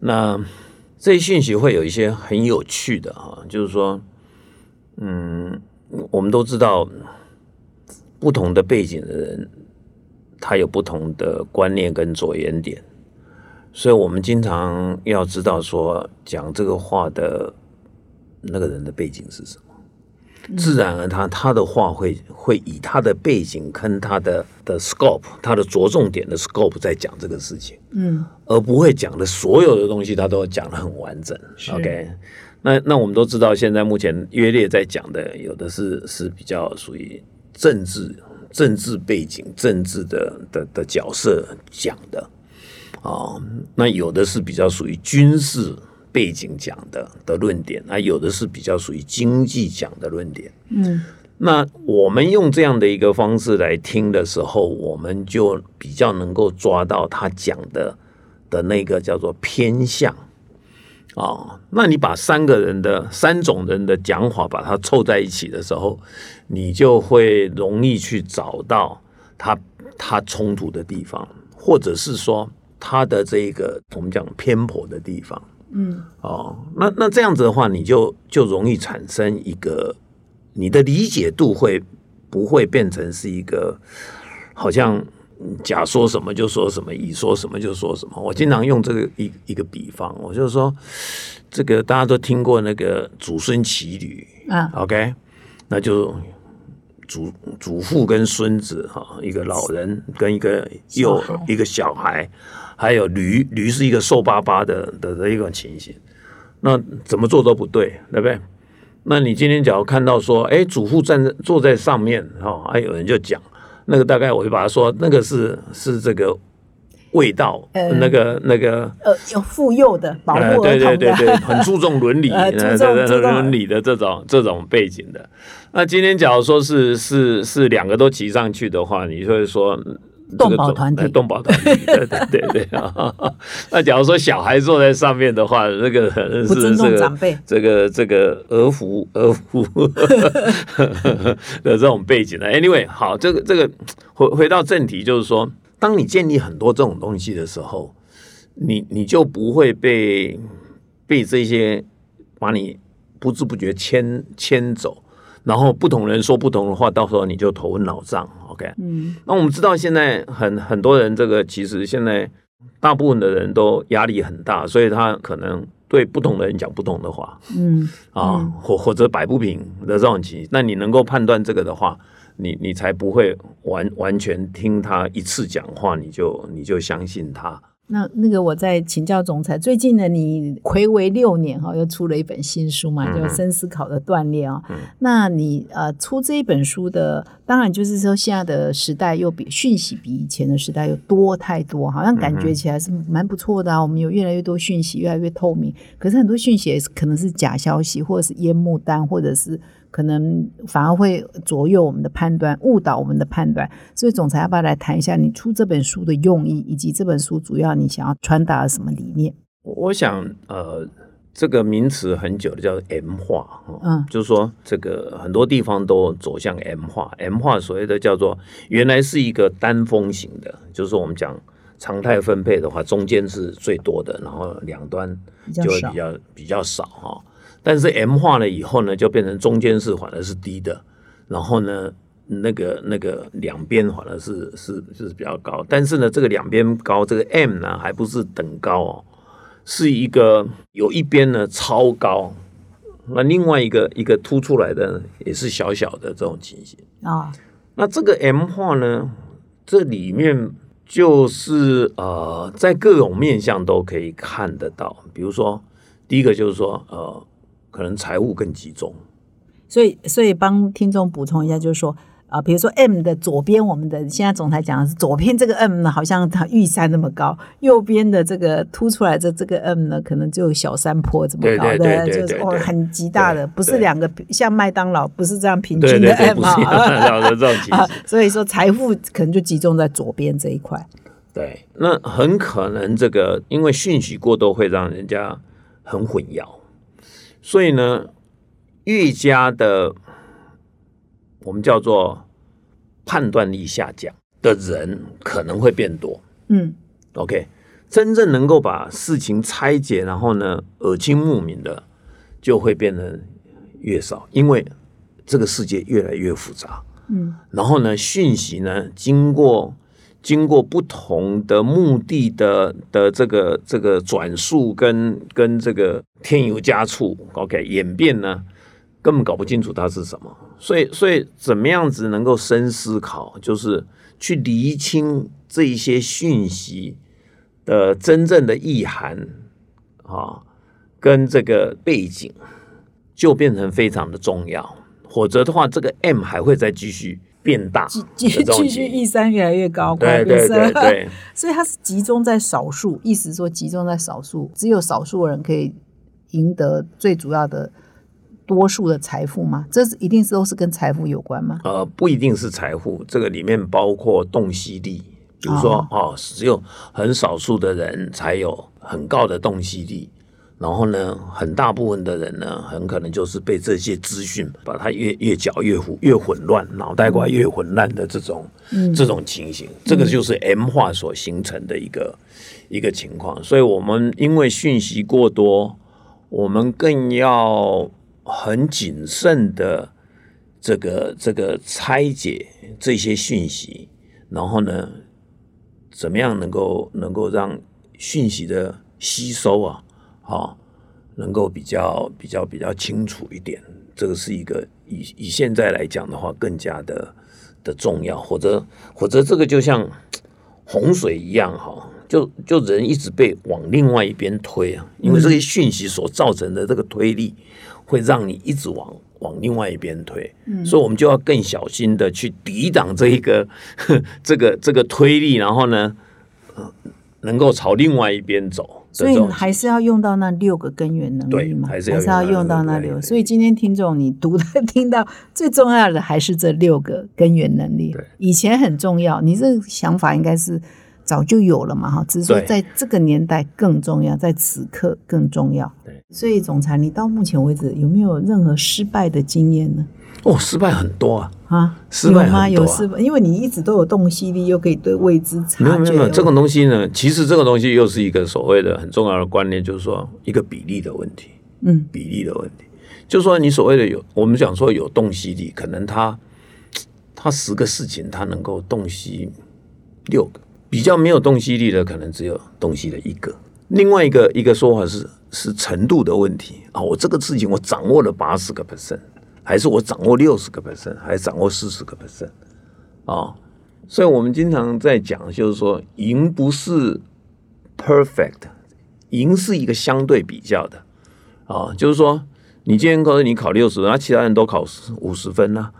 那这些讯息会有一些很有趣的哈，就是说，嗯，我们都知道不同的背景的人，他有不同的观念跟着眼点。所以我们经常要知道说，讲这个话的那个人的背景是什么，自然而他他的话会会以他的背景跟他的的 scope，他的着重点的 scope 在讲这个事情，嗯，而不会讲的所有的东西他都讲的很完整。OK，那那我们都知道，现在目前约列在讲的，有的是是比较属于政治政治背景、政治的的的角色讲的。哦，那有的是比较属于军事背景讲的的论点，那有的是比较属于经济讲的论点。嗯，那我们用这样的一个方式来听的时候，我们就比较能够抓到他讲的的那个叫做偏向。哦，那你把三个人的三种人的讲法把它凑在一起的时候，你就会容易去找到他他冲突的地方，或者是说他的这个我们讲偏颇的地方。嗯，哦，那那这样子的话，你就就容易产生一个你的理解度会不会变成是一个好像嗯甲说什么就说什么，乙说什么就说什么。我经常用这个一一个比方，我就说这个大家都听过那个祖孙骑驴啊，，OK，那就祖祖父跟孙子哈，一个老人跟一个幼一个小孩，还有驴，驴是一个瘦巴巴的的的一种情形，那怎么做都不对，对不对？那你今天假如看到说，哎，主妇站在坐在上面，哈、哦，还有人就讲那个大概我就把它说，那个是是这个味道，呃那个那个。呃，有妇幼的保呃，护儿对对童的，对对，很注重伦理，呃注重伦理的这种这种背景的。那今天假如说是是是两个都骑上去的话，你就会说动保团体呃动保团体，对对对对啊。那假如说小孩坐在上面的话，那个是不尊重这个长辈这个这个儿服儿服的这种背景呢。Anyway，好，这个这个回回到正题，就是说，当你建立很多这种东西的时候，你你就不会被被这些把你不知不觉牵牵走，然后不同人说不同的话，到时候你就头昏脑胀。OK，嗯那我们知道现在很很多人，这个其实现在大部分的人都压力很大，所以他可能对不同的人讲不同的话嗯啊，或或者摆不平的这种情形。那你能够判断这个的话，你你才不会完完全听他一次讲话，你就你就相信他。那那个我在请教总裁，最近呢，你暌违六年哈，又出了一本新书嘛，叫《深思考的锻炼》啊。那你呃出这一本书的，当然就是说现在的时代又比讯息比以前的时代又多太多，好像感觉起来是蛮不错的啊。我们有越来越多讯息，越来越透明，可是很多讯息也是可能是假消息，或者是烟幕弹，或者是。可能反而会左右我们的判断，误导我们的判断。所以，总裁要不要来谈一下你出这本书的用意，以及这本书主要你想要传达什么理念？我想，呃，这个名词很久的叫 M 化，哦嗯就是说这个很多地方都走向 M 化。M 化所谓的叫做原来是一个单峰型的，就是我们讲常态分配的话，中间是最多的，然后两端就会比较比较少哈。但是 M 化了以后呢，就变成中间是反而是低的，然后呢，那个那个两边反而是是是比较高，但是呢，这个两边高，这个 M 呢还不是等高哦，是一个有一边呢超高，那另外一个一个凸出来的也是小小的这种情形。啊、那这个 M 化呢，这里面就是呃，在各种面相都可以看得到。比如说，第一个就是说，呃，可能财务更集中，所以所以帮听众补充一下，就是说啊、比如说 M 的左边，我们的现在总裁讲的是左边这个 M 呢，好像它玉山那么高；右边的这个凸出来的这个 M 呢，可能就有小山坡这么高，对对对对就是哦很极大的，不是对两个像麦当劳不是这样平均的，M 啊。所以说财富可能就集中在左边这一块。对，那很可能这个因为讯息过多会让人家很混淆，所以呢，越加的我们叫做判断力下降的人可能会变多。嗯 OK，真正能够把事情拆解，然后呢耳清目明的，就会变得越少，因为这个世界越来越复杂。嗯然后呢，讯息呢，经过经过不同的目的的的这个这个转述跟跟这个添油加醋，OK 演变呢，根本搞不清楚它是什么。所以所以怎么样子能够深思考，就是去厘清这一些讯息的真正的意涵啊，跟这个背景，就变成非常的重要。否则的话，这个 M 还会再继续变大继继的这种继续情形一山越来越高，对对对对，所以它是集中在少数，意思说集中在少数，只有少数人可以赢得最主要的多数的财富吗？这是一定是都是跟财富有关吗？呃，不一定是财富，这个里面包括洞悉力，比如说哦只有很少数的人才有很高的洞悉力。然后呢，很大部分的人呢，很可能就是被这些资讯把它越越搅越糊越混乱，脑袋瓜越混乱的这种、这种情形，这个就是 M 化所形成的一个一个情况。所以，我们因为讯息过多，我们更要很谨慎的这个这个拆解这些讯息，然后呢，怎么样能够能够让讯息的吸收啊，好、能够比较比较比较清楚一点。这个是一个以以现在来讲的话，更加的的重要，或者或者这个就像洪水一样哈，就就人一直被往另外一边推啊，因为这些讯息所造成的这个推力，会让你一直往往另外一边推，所以我们就要更小心的去抵挡这一个 这个这个推力，然后呢，呃能够朝另外一边走。所以还是要用到那六个根源能力嘛，还是要用到那六。所以今天听众你读的 听到最重要的还是这六个根源能力。以前很重要，你这想法应该是早就有了嘛，哈，只是说在这个年代更重要，在此刻更重要。对，所以总裁，你到目前为止有没有任何失败的经验呢？哦，失败很多啊！啊，失败吗？有失败，因为你一直都有洞悉力，又可以对未知察觉。没有没有，这个东西呢，其实这个东西又是一个所谓的很重要的观念，就是说一个比例的问题。嗯，比例的问题，就是说你所谓的有，我们讲说有洞悉力，可能他他十个事情他能够洞悉六个，比较没有洞悉力的，可能只有洞悉了一个。另外一个一个说法是是程度的问题啊，我这个事情我掌握了八十个 percent。还是我掌握六十个 percent，还是掌握四十个 percent 啊？所以我们经常在讲，就是说赢不是 perfect，赢是一个相对比较的啊。就是说，你今天告诉你考六十分，那其他人都考五十分呢，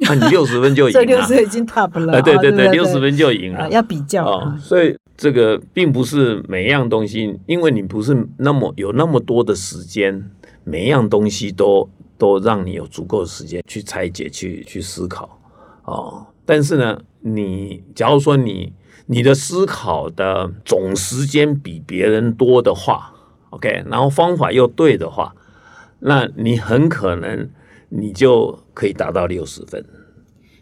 那你六十分就赢 了。六十已经 top 了。对对对，六十分就赢了。要比较啊，所以这个并不是每一样东西，因为你不是那么有那么多的时间，每一样东西都。都让你有足够的时间去拆解、去去思考哦。但是呢，你假如说你你的思考的总时间比别人多的话，OK，然后方法又对的话，那你很可能你就可以达到六十分。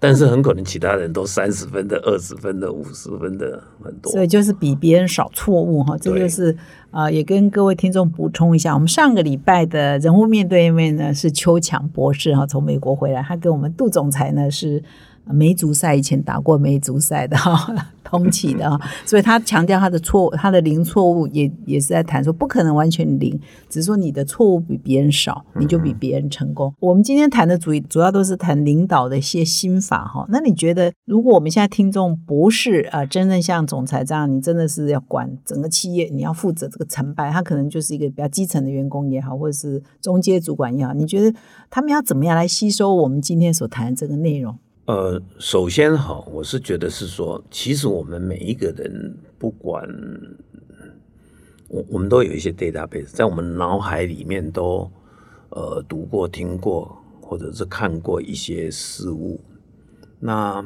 但是很可能其他人都三十分的、二十分的、五十分的很多，所以就是比别人少错误哈。这就是啊，也跟各位听众补充一下，我们上个礼拜的人物面对面呢是邱强博士哈，从美国回来，他跟我们杜总裁呢是。梅竹赛以前打过梅竹赛的哈，通起的哈，所以他强调他的错，他的零错误也也是在谈说不可能完全零，只是说你的错误比别人少，你就比别人成功。我们今天谈的主主要都是谈领导的一些心法哈。那你觉得，如果我们现在听众不是啊，真正像总裁这样，你真的是要管整个企业，你要负责这个成败，他可能就是一个比较基层的员工也好，或者是中阶主管也好，你觉得他们要怎么样来吸收我们今天所谈的这个内容？呃，首先哈，我是觉得是说，其实我们每一个人，不管我我们都有一些 database，在我们脑海里面都呃读过、听过，或者是看过一些事物。那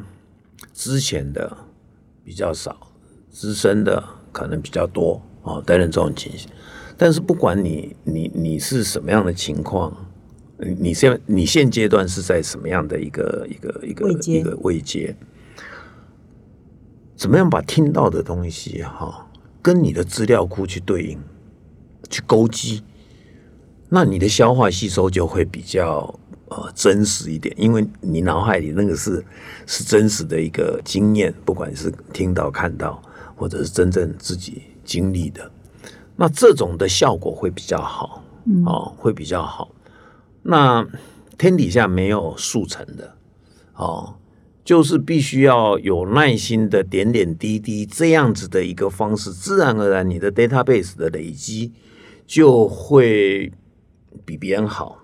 之前的比较少，资深的可能比较多啊，等等这种情形。但是不管你你你是什么样的情况。你现你现阶段是在什么样的一个一个一个一个位阶？怎么样把听到的东西哈，跟你的资料库去对应，去勾稽，那你的消化吸收就会比较呃真实一点，因为你脑海里那个是是真实的一个经验，不管是听到看到，或者是真正自己经历的，那这种的效果会比较好，哦，会比较好。那天底下没有速成的，哦，就是必须要有耐心的点点滴滴这样子的一个方式，自然而然你的 database 的累积就会比别人好。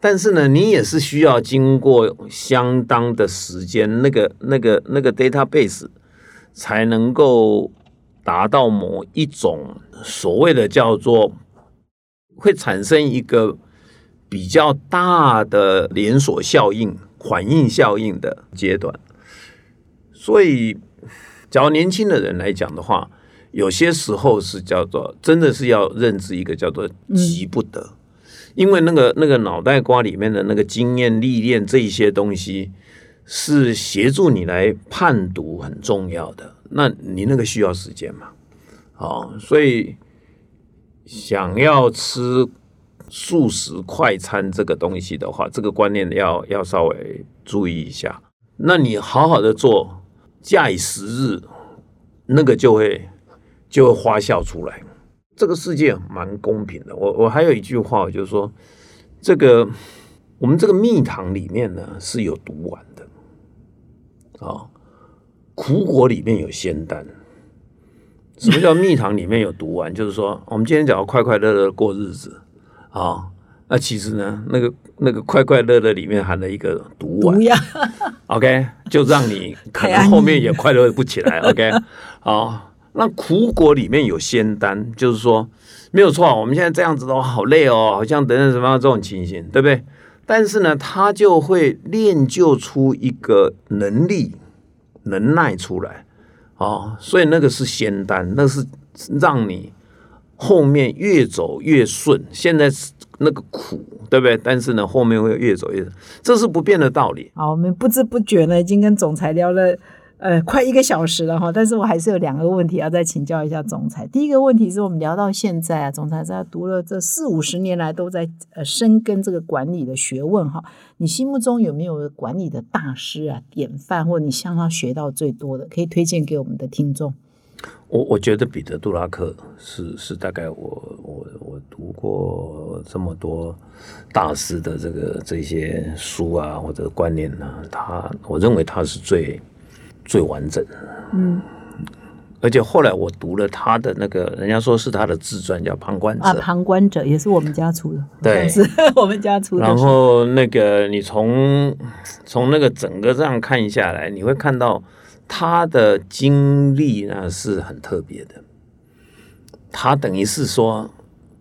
但是呢，你也是需要经过相当的时间，那个、那个、那个 database 才能够达到某一种所谓的叫做会产生一个。比较大的连锁效应、反应效应的阶段，所以，假如年轻的人来讲的话，有些时候是叫做真的是要认知一个叫做急不得，因为那个那个脑袋瓜里面的那个经验历练这一些东西，是协助你来判读很重要的。那你那个需要时间嘛？哦，所以想要吃。素食快餐这个东西的话，这个观念要要稍微注意一下。那你好好的做，假以时日，那个就会就会花销出来。这个世界蛮公平的。我我还有一句话，就是说，这个我们这个蜜糖里面呢是有毒丸的啊，苦果里面有仙丹。什么叫蜜糖里面有毒丸？就是说，我们今天讲要快快乐乐过日子。啊，那其实呢，那个那个快快乐乐里面含了一个毒丸，OK，就让你可能后面也快乐不起来，OK，好，那苦果里面有仙丹，就是说没有错，我们现在这样子的话好累哦，好像等等什么这种情形，对不对？但是呢，他就会练就出一个能力、能耐出来。哦，所以那个是仙丹，那是让你后面越走越顺。现在是那个苦，对不对？但是呢，后面会越走越，这是不变的道理。好，我们不知不觉呢，已经跟总裁聊了。呃，快一个小时了哈，但是我还是有两个问题要再请教一下总裁。第一个问题是我们聊到现在啊，总裁在读了这四五十年来都在呃深耕这个管理的学问哈。你心目中有没有管理的大师啊、典范，或你向他学到最多的，可以推荐给我们的听众？我我觉得彼得·杜拉克是是大概我我我读过这么多大师的这个这些书啊或者观念呢，他我认为他是最。最完整的，嗯，而且后来我读了他的那个，人家说是他的自传，叫《旁观者》啊，《旁观者》也是我们家出的，对，是我们家出的。然后那个你从从那个整个这样看下来，你会看到他的经历呢是很特别的，他等于是说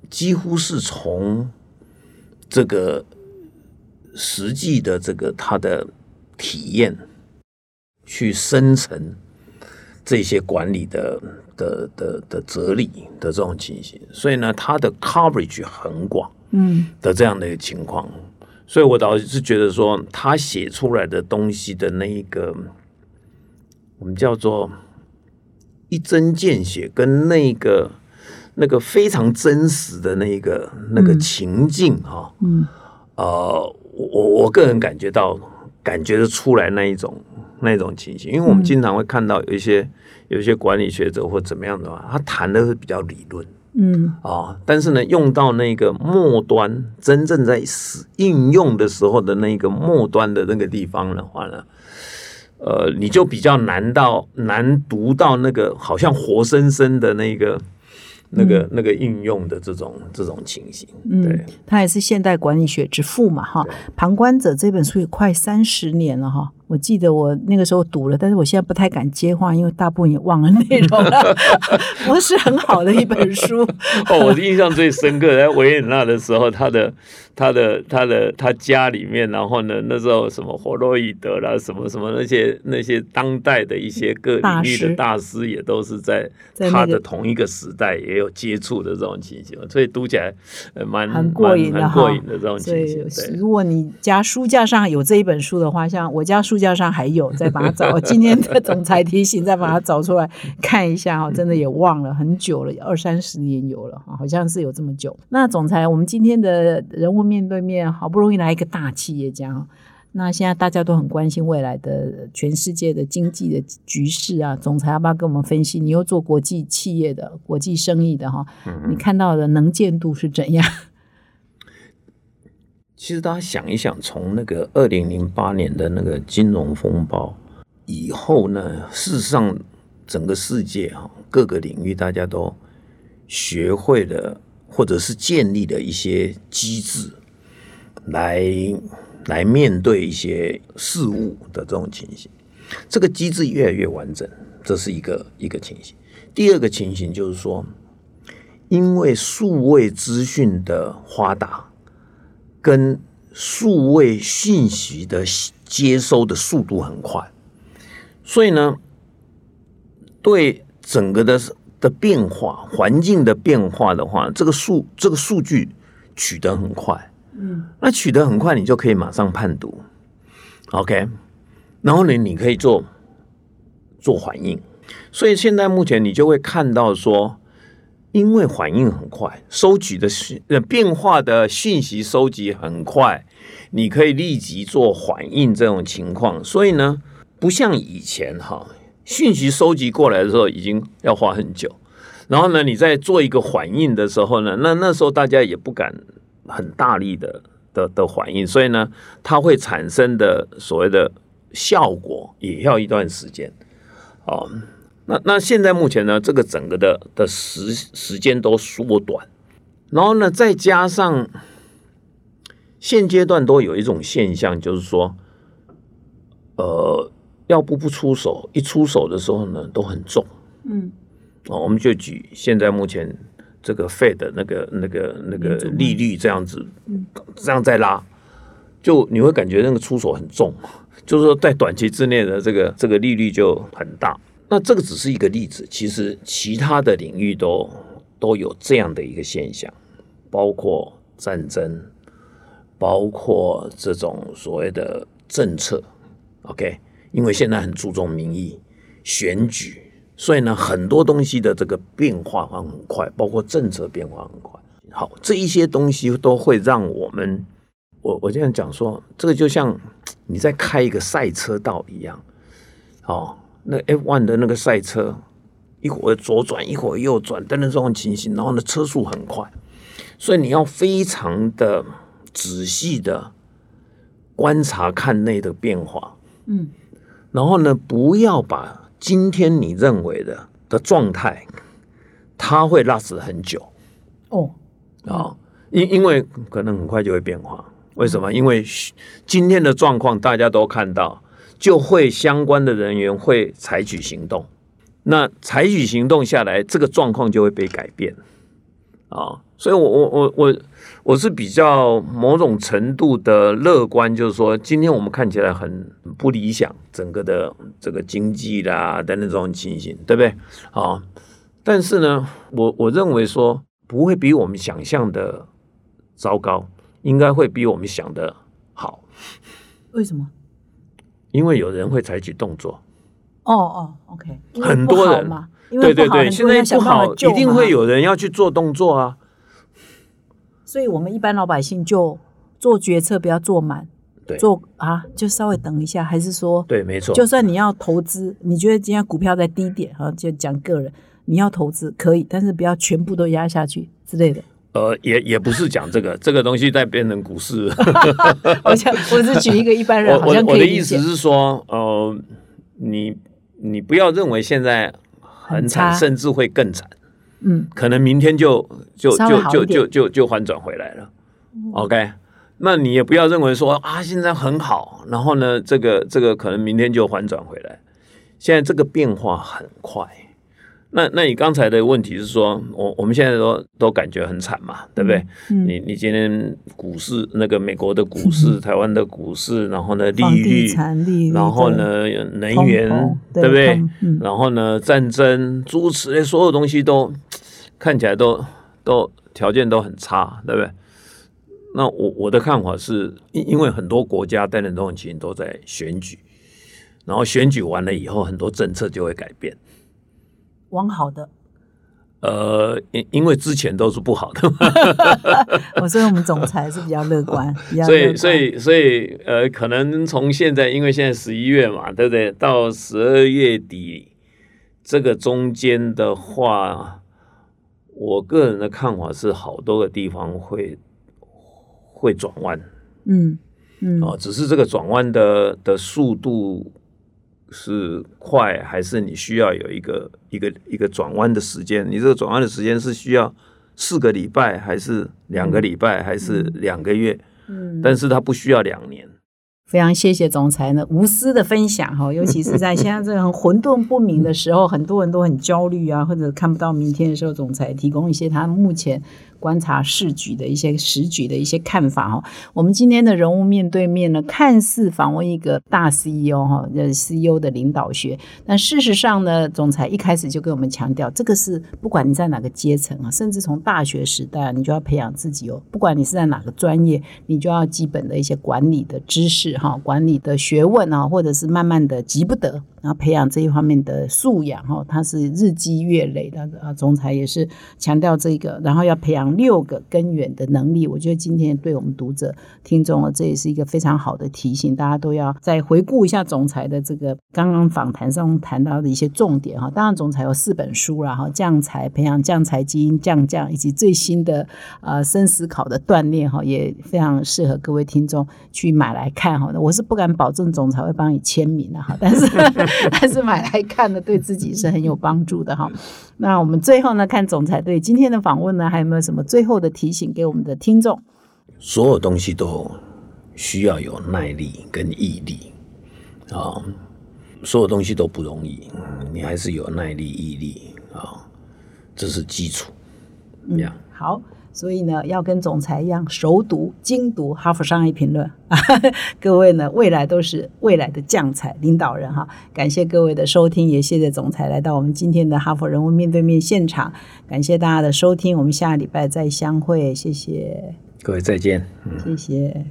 几乎是从这个实际的这个他的体验。去生成这些管理的的的的哲理的这种情形，所以呢，他的 coverage 很广，嗯，的这样的一个情况，所以我倒是觉得说，他写出来的东西的那一个，我们叫做一针见血，跟那个那个非常真实的那一个那个情境哈，嗯，呃，我我个人感觉到感觉得出来那一种。那一种情形，因为我们经常会看到有一些有一些管理学者或怎么样的话，他谈的是比较理论，嗯。啊，但是呢，用到那个末端，真正在使应用的时候的那个末端的那个地方的话呢，呃，你就比较难到难读到那个好像活生生的那个。那个那个应用的这种这种情形，嗯，他也是现代管理学之父嘛，哈。旁观者这本书也快三十年了，哈。我记得我那个时候读了，但是我现在不太敢接话，因为大部分也忘了内容了。不是很好的一本书。哦，我印象最深刻在维也纳的时候，他的。他的他的他家里面，然后呢，那时候什么霍洛伊德啦，什么什么那些那些当代的一些各领域的大师，也都是在他的同一个时代也有接触的这种情形，所以读起来蛮很过瘾的过瘾的这种情形。如果你家书架上有这一本书的话，像我家书架上还有，再把它找。今天的总裁提醒，再把它找出来看一下哈，真的也忘了很久了，二三十年有了好像是有这么久。那总裁，我们今天的人物。面对面，好不容易来一个大企业家，那现在大家都很关心未来的全世界的经济的局势啊。总裁要不要跟我们分析？你又做国际企业的国际生意的哈，你看到的能见度是怎样？其实大家想一想，从那个二零零八年的那个金融风暴以后呢，事实上整个世界哈各个领域大家都学会了。或者是建立的一些机制，来来面对一些事物的这种情形，这个机制越来越完整，这是一个一个情形。第二个情形就是说，因为数位资讯的发达，跟数位信息的接收的速度很快，所以呢，对整个的。的变化，环境的变化的话，这个数这个数据取得很快，嗯，那取得很快，你就可以马上判读，OK，然后呢，你可以做做反应，所以现在目前你就会看到说，因为反应很快，收集的讯呃变化的讯息收集很快，你可以立即做反应这种情况，所以呢，不像以前哈。讯息收集过来的时候，已经要花很久。然后呢，你在做一个反应的时候呢，那那时候大家也不敢很大力的的的反应，所以呢，它会产生的所谓的效果也要一段时间。哦，那那现在目前呢，这个整个的的时时间都缩短，然后呢，再加上现阶段都有一种现象，就是说，呃。要不不出手，一出手的时候呢，都很重。嗯，哦，我们就举现在目前这个 Fed 那个那个那个利率这样子，这样再拉，就你会感觉那个出手很重，就是说在短期之内的这个这个利率就很大。那这个只是一个例子，其实其他的领域都都有这样的一个现象，包括战争，包括这种所谓的政策，OK，因为现在很注重民意选举。所以呢，很多东西的这个变化很快，包括政策变化很快。好，这一些东西都会让我们，我我这样讲说，这个就像你在开一个赛车道一样。哦，那 F one 的那个赛车，一会儿左转，一会儿右转，等等这种情形，然后呢，车速很快，所以你要非常的仔细的观察看内的变化。嗯，然后呢，不要把。今天你认为的的状态，它会 last 很久哦啊，因因为可能很快就会变化。为什么？因为今天的状况大家都看到，就会相关的人员会采取行动。那采取行动下来，这个状况就会被改变啊。所以我我我我。我是比较某种程度的乐观，就是说，今天我们看起来很不理想，整个的这个经济啦的那种情形，对不对？啊，但是呢，我我认为说不会比我们想象的糟糕，应该会比我们想的好。为什么？因为有人会采取动作。哦哦，OK，很多人嘛，对对对，现在不好，一定会有人要去做动作啊。所以，我们一般老百姓就做决策，不要做满，对做啊，就稍微等一下，还是说，对，没错。就算你要投资，你觉得今天股票在低点，哈，就讲个人，你要投资可以，但是不要全部都压下去之类的。呃，也也不是讲这个，这个东西在变成股市。我想，我是举一个一般人，好像我的意思是说，呃，你你不要认为现在很惨，甚至会更惨。嗯，可能明天就就就就就就就反转回来了。OK，那你也不要认为说啊，现在很好，然后呢，这个这个可能明天就反转回来。现在这个变化很快。那那你刚才的问题是说，我我们现在都都感觉很惨嘛，对不对？你你今天股市那个美国的股市、台湾的股市，然后呢利率，然后呢能源，对不对？然后呢战争，诸如此类，所有东西都看起来都都条件都很差，对不对？那我我的看法是，因因为很多国家等等这种情形都在选举，然后选举完了以后，很多政策就会改变。往好的，呃，因因为之前都是不好的，我 所以我们总裁是比较乐观，所以所以所以呃，可能从现在，因为现在十一月嘛，对不对？到十二月底这个中间的话，我个人的看法是，好多个地方会会转弯，嗯嗯，哦，只是这个转弯的的速度。是快还是你需要有一个一个一个转弯的时间？你这个转弯的时间是需要四个礼拜，还是两个礼拜，还是两个月？嗯，但是它不需要两年。非常谢谢总裁呢无私的分享哈，尤其是在现在这个混沌不明的时候，很多人都很焦虑啊，或者看不到明天的时候，总裁提供一些他目前。观察市局的一些时局的一些看法哦，我们今天的人物面对面呢，看似访问一个大 CEO 哈，呃 CEO 的领导学，但事实上呢，总裁一开始就跟我们强调，这个是不管你在哪个阶层啊，甚至从大学时代，你就要培养自己哦，不管你是在哪个专业，你就要基本的一些管理的知识哈，管理的学问啊，或者是慢慢的急不得。然后培养这一方面的素养哈，它是日积月累的啊。总裁也是强调这个，然后要培养六个根源的能力。我觉得今天对我们读者听众啊，这也是一个非常好的提醒，大家都要再回顾一下总裁的这个刚刚访谈上谈到的一些重点哈。当然，总裁有四本书然后将才培养将才基因将将，以及最新的呃深思考的锻炼哈，也非常适合各位听众去买来看哈。我是不敢保证总裁会帮你签名的哈，但是。但是买来看的，对自己是很有帮助的哈。那我们最后呢，看总裁对今天的访问呢，还有没有什么最后的提醒给我们的听众？所有东西都需要有耐力跟毅力啊，所有东西都不容易，你还是有耐力毅力啊。这是基础。嗯呀，好，所以呢，要跟总裁一样熟读、精读《哈佛商业评论》各位呢，未来都是未来的将才领导人哈。感谢各位的收听，也谢谢总裁来到我们今天的哈佛人物面对面现场。感谢大家的收听，我们下个礼拜再相会，谢谢，各位再见。谢谢。